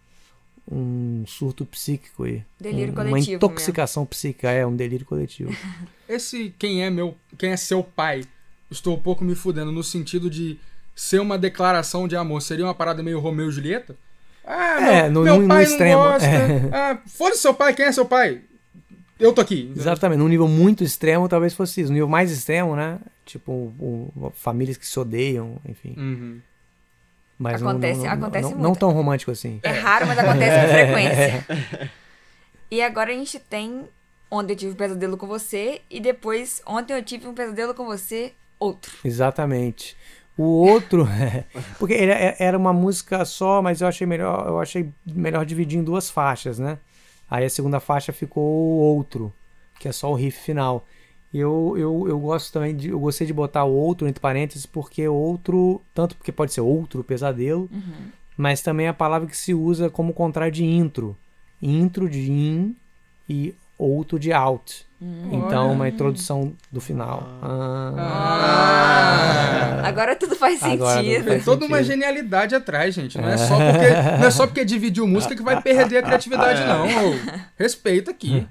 um surto psíquico aí. Delírio Um- coletivo Uma intoxicação psíquica, é um delírio coletivo. Esse quem é meu, quem é seu pai, estou um pouco me fudendo no sentido de ser uma declaração de amor. Seria uma parada meio Romeu e Julieta? Ah, É, meu, no- meu no- no pai extremo, não gosta. é. Ah, foda-se seu pai, quem é seu pai? Eu tô aqui. Exatamente, num nível muito extremo talvez fosse isso. No nível mais extremo, né? Tipo, um- famílias que se odeiam, enfim. Uhum. Mas Acontece- não, não, acontece não, muito. não tão romântico assim. É raro, mas acontece com frequência. E agora a gente tem Ontem eu tive um pesadelo com você e depois ontem eu tive um pesadelo com você, outro. Exatamente. O outro, porque ele é- era uma música só, mas eu achei melhor, eu achei melhor dividir em duas faixas, né? Aí a segunda faixa ficou o outro, que é só o riff final. Eu, eu, eu gosto também de, eu gostei de botar o outro entre parênteses porque outro, tanto porque pode ser outro pesadelo, mas também é a palavra que se usa como contrário de intro. Intro de in e outro de out. Então, uma introdução do final. Ah. Agora tudo faz Agora tudo sentido. Tem faz toda uma sentido. genialidade atrás, gente. Não é só porque, não é só porque dividiu música que vai perder a criatividade, não. Ô, respeita aqui.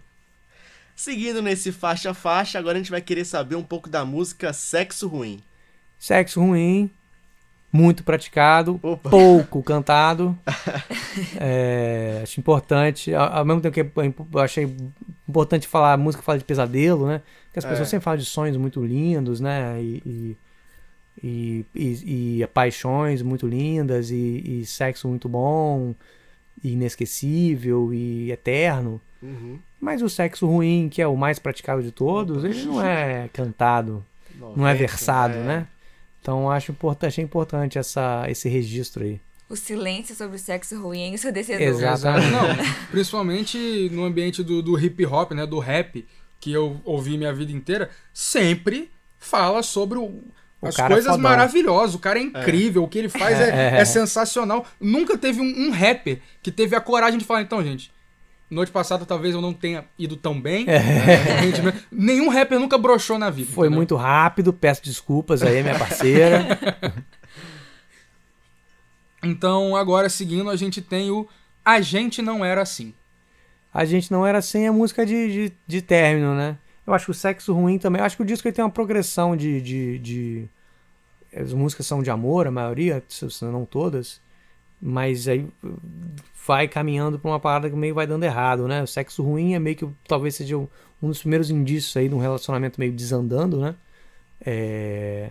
Seguindo nesse faixa a faixa, agora a gente vai querer saber um pouco da música Sexo Ruim. Sexo ruim, muito praticado, Opa. pouco cantado. É, acho importante. Ao, ao mesmo tempo que é eu achei importante falar, a música fala de pesadelo, né? Porque as É. pessoas sempre falam de sonhos muito lindos, né? E, e, e, e- paixões muito lindas, e, e sexo muito bom, e inesquecível e eterno. Uhum. Mas o sexo ruim, que é o mais praticado de todos, ele não é cantado não é versado, né? Então acho importante, achei importante essa, esse registro aí. O silêncio sobre o sexo ruim é ensurdecedor. Exato. Exato. Não, principalmente no ambiente do, do hip hop, né? Do rap, que eu ouvi minha vida inteira, sempre fala sobre o- O as é coisas fodão. maravilhosas. O cara é incrível, o que ele faz é, é sensacional. Nunca teve um, um rapper que teve a coragem de falar, então, gente. Noite passada talvez eu não tenha ido tão bem. Gente, Nenhum rapper nunca broxou na vida. É. Foi entendeu? muito rápido, peço desculpas aí, minha parceira. Então, agora seguindo, a gente tem o A Gente Não Era Assim. A gente não era sem a música de, de, de término, né? Eu acho que o sexo ruim também. Eu acho que o disco ele tem uma progressão de, de, de- As músicas são de amor, a maioria, se não todas. Mas aí vai caminhando pra uma parada que meio vai dando errado, né? O sexo ruim é meio que talvez seja um dos primeiros indícios aí de um relacionamento meio desandando, né? É...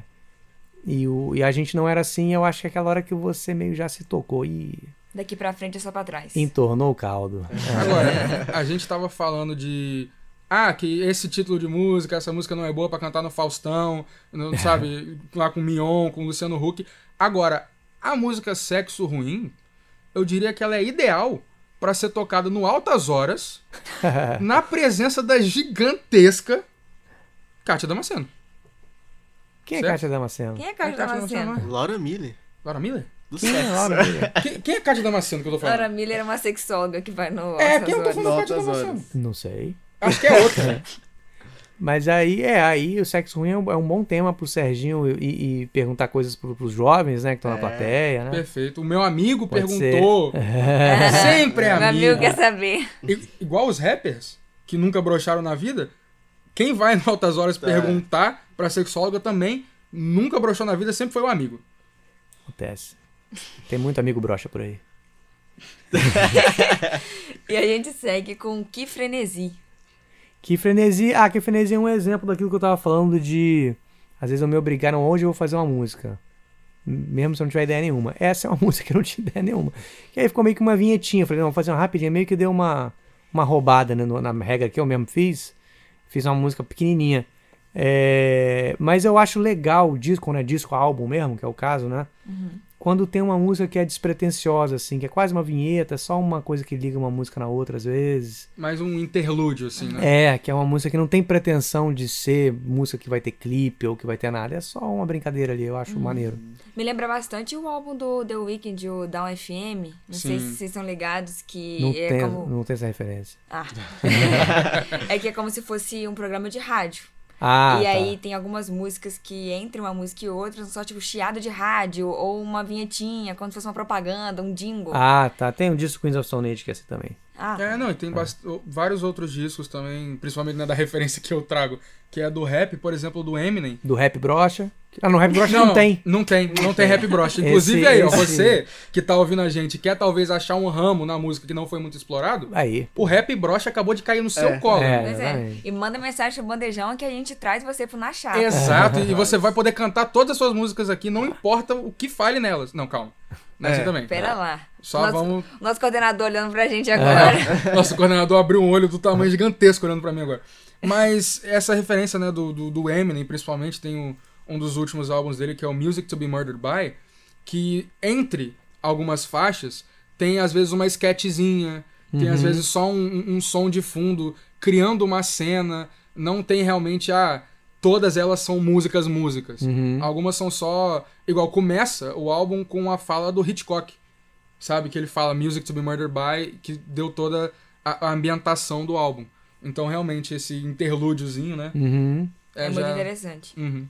E, o, e a gente não era assim, eu acho que é aquela hora que você meio já se tocou e Daqui pra frente é só pra trás. entornou o caldo. Agora, a gente tava falando de. Ah, que esse título de música, essa música não é boa pra cantar no Faustão, não, sabe? Lá com o Mion, com o Luciano Huck. Agora, a música Sexo Ruim, eu diria que ela é ideal para ser tocada no altas horas, na presença da gigantesca Kátia Damasceno. Quem é Certo? Kátia Damasceno? Quem é Kátia Kátia Damasceno? Damasceno, Laura Miller. Laura Miller? Do Quem é sexo. Laura Miller? Quem, quem é Kátia Damasceno que eu tô falando? Laura Miller é uma sexóloga que vai no. É, quem eu tô falando Kátia Damasceno? Não sei. Acho que é outra. Mas aí, é, aí o sexo ruim é um, é um bom tema pro Serginho e, e perguntar coisas pro, pros jovens, né, que estão na É. plateia, né? Perfeito. O meu amigo Pode perguntou. Sempre é Meu amigo. amigo quer saber. Igual os rappers, que nunca broxaram na vida, quem vai em altas horas Tá. perguntar pra sexóloga também, nunca broxou na vida, sempre foi um amigo. Acontece. Tem muito amigo brocha por aí. E a gente segue com Que Frenesi. Que frenesi. Ah, que frenesi é um exemplo daquilo que eu tava falando de. Às vezes eu me obrigaram hoje eu vou fazer uma música. Mesmo se eu não tiver ideia nenhuma. Essa é uma música que eu não tinha ideia nenhuma. E aí ficou meio que uma vinhetinha. Falei, não, vou fazer uma rapidinha. Meio que deu uma, uma roubada né, na regra que eu mesmo fiz. Fiz uma música pequenininha. É, mas eu acho legal o disco, quando é disco, álbum mesmo, que é o caso, né? Quando tem uma música que é despretensiosa, assim, que é quase uma vinheta, só uma coisa que liga uma música na outra às vezes. Mais um interlúdio, assim, né? É, que é uma música que não tem pretensão de ser música que vai ter clipe ou que vai ter nada. É só uma brincadeira ali, eu acho maneiro. Me lembra bastante o álbum do The Weeknd, o Down FM. Não sei Sim. se vocês estão ligados que Não, é tem, como. não tem essa referência. Ah. é que é como se fosse um programa de rádio. Ah, e tá. aí tem algumas músicas que entre uma música e outra são só tipo chiado de rádio ou uma vinhetinha, como se fosse uma propaganda, um jingle. Ah, tá. Tem um disco Queens of Stone Age que é assim também. Ah, É, não, e tem bast- vários outros discos também, principalmente né, da referência que eu trago, que é do rap, por exemplo, do Eminem. Do Rap Brocha. Ah, no Rap Brocha não, tem. Não tem, não tem rap brocha. Inclusive Esse- aí, ó, esse- você que tá ouvindo a gente e quer talvez achar um ramo na música que não foi muito explorado, Aí. o rap brocha acabou de cair no seu colo. É. pois é. E manda mensagem pro bandejão que a gente traz você pro Na Chapa. Exato, e você vai poder cantar todas as suas músicas aqui, não importa o que fale nelas. Não, calma. Não é assim É. também. Pera lá. Só nosso, vamos. nosso coordenador olhando pra gente agora. Nosso coordenador abriu um olho do tamanho gigantesco olhando pra mim agora. Mas essa referência, né, do, do, do Eminem, principalmente, tem um, um dos últimos álbuns dele, que é o Music to Be Murdered By, que entre algumas faixas tem às vezes uma sketchzinha, tem às vezes só um, um- um som de fundo, criando uma cena, não tem realmente a. Todas elas são músicas, músicas. Uhum. Algumas são só. Igual, começa o álbum com a fala do Hitchcock. Sabe? Que ele fala Music to be Murdered by, que deu toda a, a ambientação do álbum. Então, realmente, esse interlúdiozinho, né? Uhum. É, muito interessante. Uhum.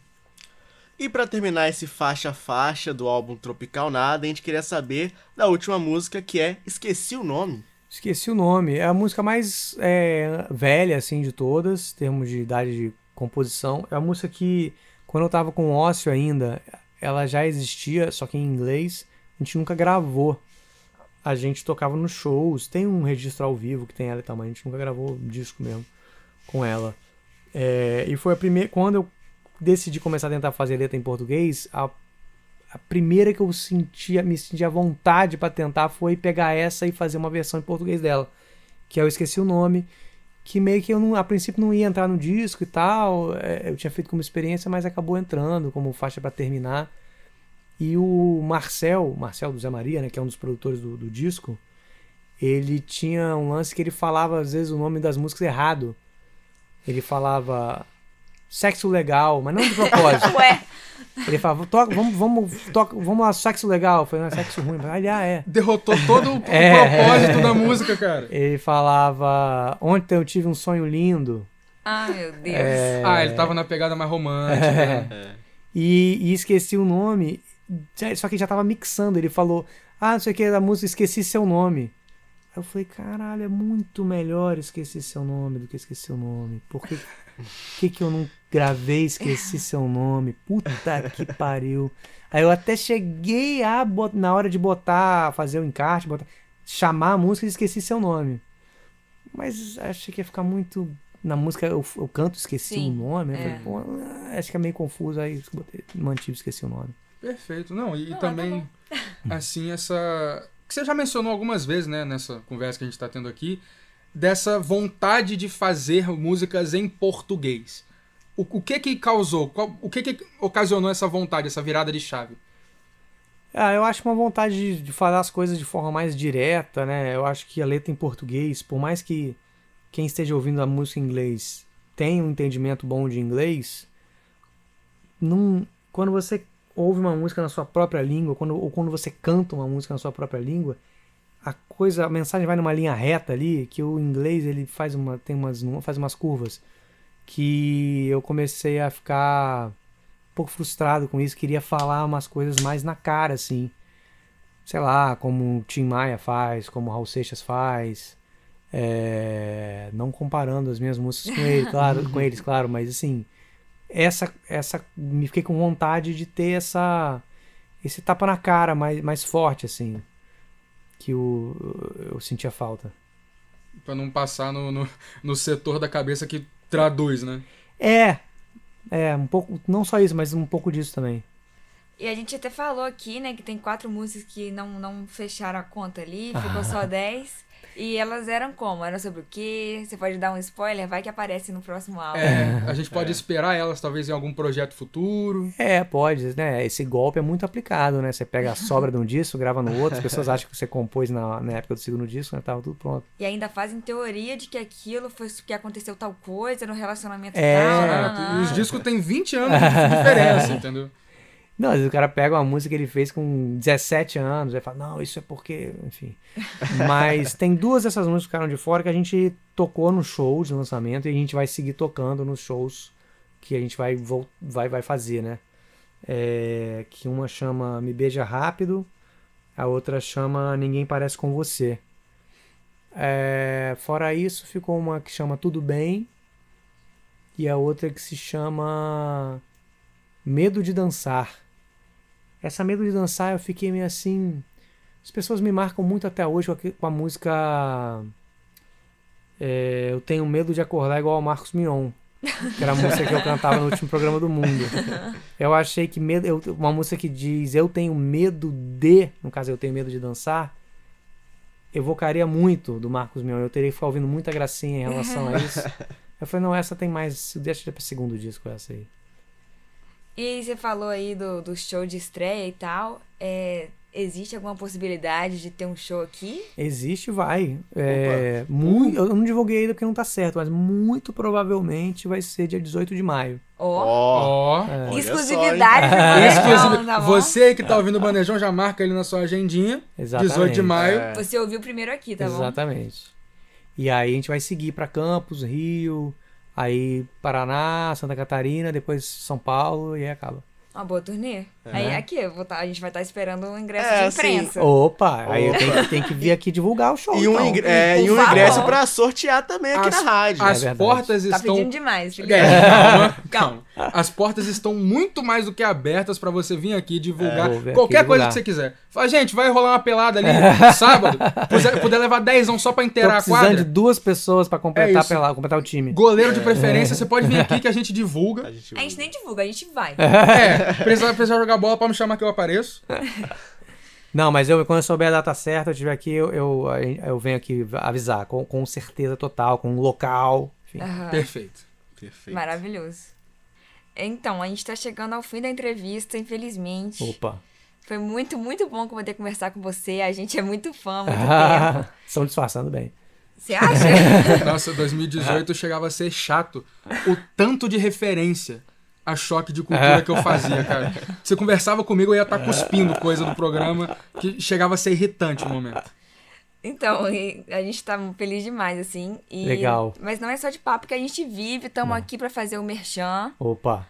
E pra terminar esse faixa a faixa do álbum Tropical Nada, a gente queria saber da última música que é Esqueci o Nome. Esqueci o nome. É a música mais é, velha, assim, de todas, em termos de idade de composição. É uma música que, quando eu tava com Ócio ainda, ela já existia, só que em inglês. A gente nunca gravou. A gente tocava nos shows. Tem um registro ao vivo que tem ela e tal, mas a gente nunca gravou disco mesmo com ela. É, e foi a primeira. Quando eu decidi começar a tentar fazer letra em português, a, a primeira que eu sentia, me sentia vontade pra tentar foi pegar essa e fazer uma versão em português dela. Que eu esqueci o nome. Que meio que eu não, a princípio não ia entrar no disco e tal. é, eu tinha feito como experiência, mas acabou entrando como faixa pra terminar. E o Marcel, Marcel do Zé Maria, né, que é um dos produtores do, do disco, ele tinha um lance que ele falava às vezes o nome das músicas errado. Ele falava sexo legal, mas não de propósito. Ué, Ele falava, toca, vamos, vamos, toca, vamos lá, sexo legal. Eu falei, não, é sexo ruim. Falei, ah, é. Derrotou todo o É. propósito da música, cara. Ele falava, ontem eu tive um sonho lindo. ai meu Deus. É, Ah, ele tava na pegada mais romântica. né? e, e esqueci o nome, só que já tava mixando. Ele falou, ah, não sei o que, da música, esqueci seu nome. Aí eu falei, caralho, é muito melhor esquecer seu nome do que esquecer o nome. Por que, que, que eu não gravei esqueci seu nome? Puta que pariu. Aí eu até cheguei a bot- na hora de botar, fazer o encarte, botar, chamar a música e esqueci seu nome. Mas achei que ia ficar muito. Na música eu, eu canto, esqueci Sim, o nome. eu é. falei, pô, acho que é meio confuso, aí botei, mantive, esqueci o nome. Perfeito. Não, e Não, também, assim, essa. Que você já mencionou algumas vezes, né, nessa conversa que a gente tá tendo aqui, dessa vontade de fazer músicas em português. O, o que que causou? Qual- o que que ocasionou essa vontade, essa virada de chave? Ah, eu acho uma vontade de, de falar as coisas de forma mais direta, né? Eu acho que a letra em português, por mais que quem esteja ouvindo a música em inglês tenha um entendimento bom de inglês, não, quando você ouve uma música na sua própria língua, quando, ou quando você canta uma música na sua própria língua, a coisa, a mensagem vai numa linha reta ali, que o inglês ele faz uma tem umas faz umas curvas que eu comecei a ficar um pouco frustrado com isso, queria falar umas coisas mais na cara assim. Sei lá, como o Tim Maia faz, como o Raul Seixas faz, é, não comparando as minhas músicas com ele, claro, com eles, claro, mas assim, essa essa me fiquei com vontade de ter essa esse tapa na cara mais mais forte assim que o, eu sentia falta. Pra não passar no, no, no, setor da cabeça que traduz, né? É, é, um pouco, não só isso, mas um pouco disso também. E a gente até falou aqui, né, que tem quatro músicas que não, não fecharam a conta ali, ficou só dez. E elas eram como? Eram sobre o quê? Você pode dar um spoiler? Vai que aparece no próximo álbum. É, a gente pode é. esperar elas talvez em algum projeto futuro. É, pode, né? Esse golpe é muito aplicado, né? Você pega a sobra de um disco, grava no outro, as pessoas acham que você compôs na, na época do segundo disco, né? Tava tudo pronto. E ainda fazem teoria de que aquilo foi que aconteceu tal coisa no relacionamento é. tal. Ah, os discos têm 20 anos de diferença, entendeu? Não, às vezes o cara pega uma música que ele fez com 17 anos, e fala, não, isso é porque, enfim. Mas tem duas dessas músicas que ficaram de fora que a gente tocou no show de lançamento e a gente vai seguir tocando nos shows que a gente vai, vai, vai fazer, né? É, que uma chama Me Beija Rápido, a outra chama Ninguém Parece Com Você. É, fora isso, ficou uma que chama Tudo Bem e a outra que se chama Medo de Dançar. Essa medo de dançar eu fiquei meio assim. As pessoas me marcam muito até hoje com a, música. É, eu tenho medo de acordar igual ao Marcos Mion. Que era a música que eu cantava no último programa do mundo. Eu achei que medo. Eu, uma música que diz eu tenho medo de. No caso, eu tenho medo de dançar. Evocaria muito do Marcos Mion. Eu teria que ficar ouvindo muita gracinha em relação a isso. Eu falei, não, essa tem mais. Deixa para segundo disco essa aí. E você falou aí do, do show de estreia e tal. É, existe alguma possibilidade de ter um show aqui? Existe, vai. É, muito, eu não divulguei ainda porque não tá certo, mas muito provavelmente vai ser dia 18 de maio. Ó. Oh. Oh. Exclusividade do tá Você que tá ouvindo o Bandejão já marca ele na sua agendinha. Exatamente. 18 de maio. É. Você ouviu primeiro aqui, tá Exatamente. bom? Exatamente. E aí a gente vai seguir para Campos, Rio, Aí Paraná, Santa Catarina, depois São Paulo e aí acaba. Uma boa turnê. É. Aí aqui, tá, a gente vai estar tá esperando um ingresso é, de imprensa. Assim, opa, aí eu tenho, tenho, que vir aqui divulgar o show. E um, então. ingre é, e um ingresso pra sortear também aqui as, na rádio. As é portas tá estão. Tá pedindo demais, Felipe. É, calma, calma. As portas estão muito mais do que abertas para você vir aqui divulgar é, qualquer aqui coisa divulgar. que você quiser. Fala, gente, vai rolar uma pelada ali sábado. Puder, puder levar 10 só pra inteirar a quadra. de duas pessoas pra completar, é pelada, completar o time. Goleiro de preferência, você pode vir aqui que a gente divulga. A gente, a gente nem divulga, a gente vai. É, precisa, precisa jogar bola pra me chamar que eu apareço. Não, mas eu, quando eu souber a data certa, eu estiver aqui, eu, eu, eu, venho aqui avisar, com, com certeza total, com local. Uhum. Perfeito. Perfeito. Maravilhoso. Então, a gente está chegando ao fim da entrevista, infelizmente. Opa. Foi muito, muito bom poder conversar com você. A gente é muito fã, muito tempo. Estão disfarçando bem. Você acha? Nossa, 2018 chegava a ser chato. O tanto de referência a choque de cultura que eu fazia, cara. Você conversava comigo, eu ia estar tá cuspindo coisa do programa que chegava a ser irritante no momento. Então, a gente tá feliz demais, assim. E... Legal. Mas não é só de papo que a gente vive, estamos aqui para fazer o merchan. Opa.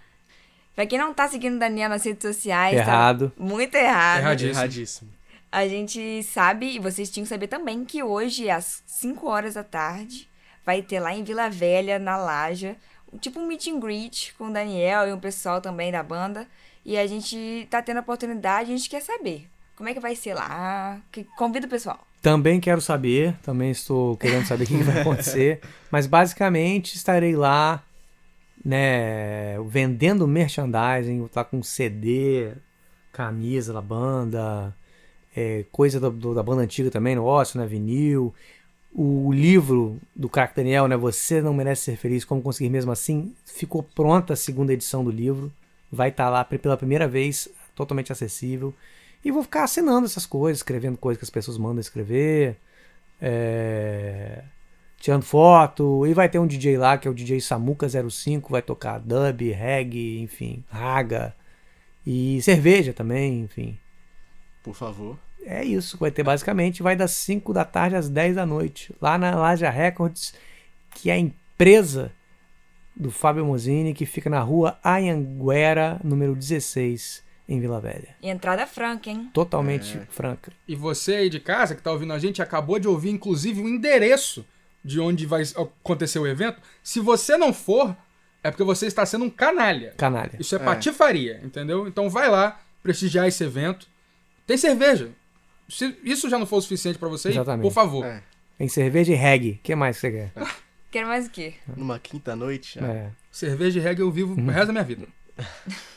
Pra quem não tá seguindo o Daniel nas redes sociais, tá Errado. Tá muito errado. Erradíssimo. Erradíssimo. A gente sabe, e vocês tinham que saber também, que hoje, às 5 horas da tarde, vai ter lá em Vila Velha, na Laja, tipo um meet and greet com o Daniel e o pessoal também da banda. E a gente tá tendo a oportunidade, a gente quer saber como é que vai ser lá. Convida o pessoal. Também quero saber, também estou querendo saber o que vai acontecer. Mas basicamente estarei lá, né, vendendo merchandising, vou estar com CD, camisa da banda, é, coisa do, do, da banda antiga também, no ócio, né, vinil o livro do Crack Daniel, né? Você não merece ser feliz, como conseguir mesmo assim, ficou pronta a segunda edição do livro. Vai estar tá lá pela primeira vez, totalmente acessível. E vou ficar assinando essas coisas, escrevendo coisas que as pessoas mandam escrever. É... Tirando foto. E vai ter um DJ lá, que é o DJ Samuca05, vai tocar dub, reggae, enfim, raga. E cerveja também, enfim. Por favor. É isso que vai ter basicamente. Vai das 5 da tarde às 10 da noite. Lá na Laja Records, que é a empresa do Fábio Mozini, que fica na rua Anhanguera, número 16, em Vila Velha. E entrada franca, hein? Totalmente franca. E você aí de casa que tá ouvindo a gente acabou de ouvir, inclusive, o endereço de onde vai acontecer o evento. Se você não for, é porque você está sendo um canalha. Canalha. Isso é, patifaria, entendeu? Então vai lá prestigiar esse evento. Tem cerveja. Se isso já não for o suficiente pra você, Exatamente. por favor. É. Tem cerveja e reggae. O que mais você quer? Quero mais o quê? Numa quinta-noite. É. Cerveja e reggae eu vivo o resto da minha vida.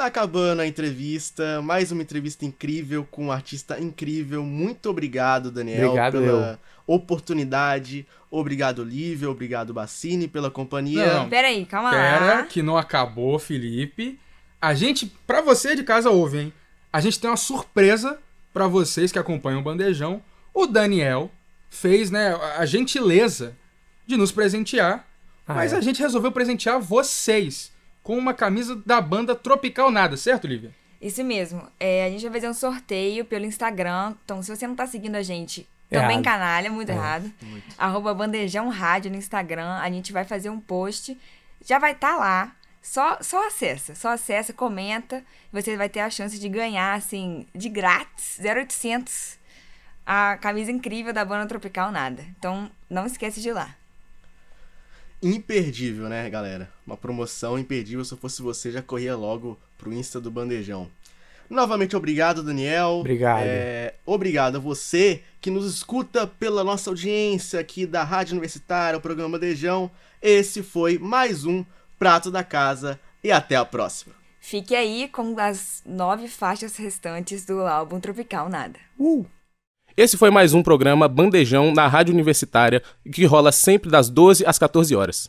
Tá acabando a entrevista, mais uma entrevista incrível com um artista incrível. Muito obrigado, Daniel, Obrigado, pela oportunidade. Obrigado, Lívia. Obrigado, Bassini, pela companhia. Não. Pera aí, calma Pera, lá. que não acabou, Felipe. A gente, pra você de casa ouve, hein? A gente tem uma surpresa pra vocês que acompanham o Bandejão. O Daniel fez, né, a gentileza de nos presentear, Ah, mas é? a gente resolveu presentear vocês com uma camisa da banda Tropical Nada, certo, Lívia? Isso mesmo. É, a gente vai fazer um sorteio pelo Instagram. Então, se você não tá seguindo a gente, também Errado. canalha, muito errado. Arroba Bandejão Rádio no Instagram. A gente vai fazer um post. Já vai estar lá. Só, só acessa. Só acessa, comenta. Você vai ter a chance de ganhar, assim, de grátis, 0800, a camisa incrível da banda Tropical Nada. Então, não esquece de ir lá. Imperdível, né, galera? Uma promoção imperdível. Se eu fosse você, já corria logo pro Insta do Bandejão. Novamente, obrigado, Daniel. Obrigado. É, obrigado a você que nos escuta pela nossa audiência aqui da Rádio Universitária, o programa Bandejão. Esse foi mais um Prato da Casa e até a próxima. Fique aí com as nove faixas restantes do álbum Tropical Nada. Uh! Esse foi mais um programa Bandejão na Rádio Universitária, que rola sempre das 12 às 14 horas.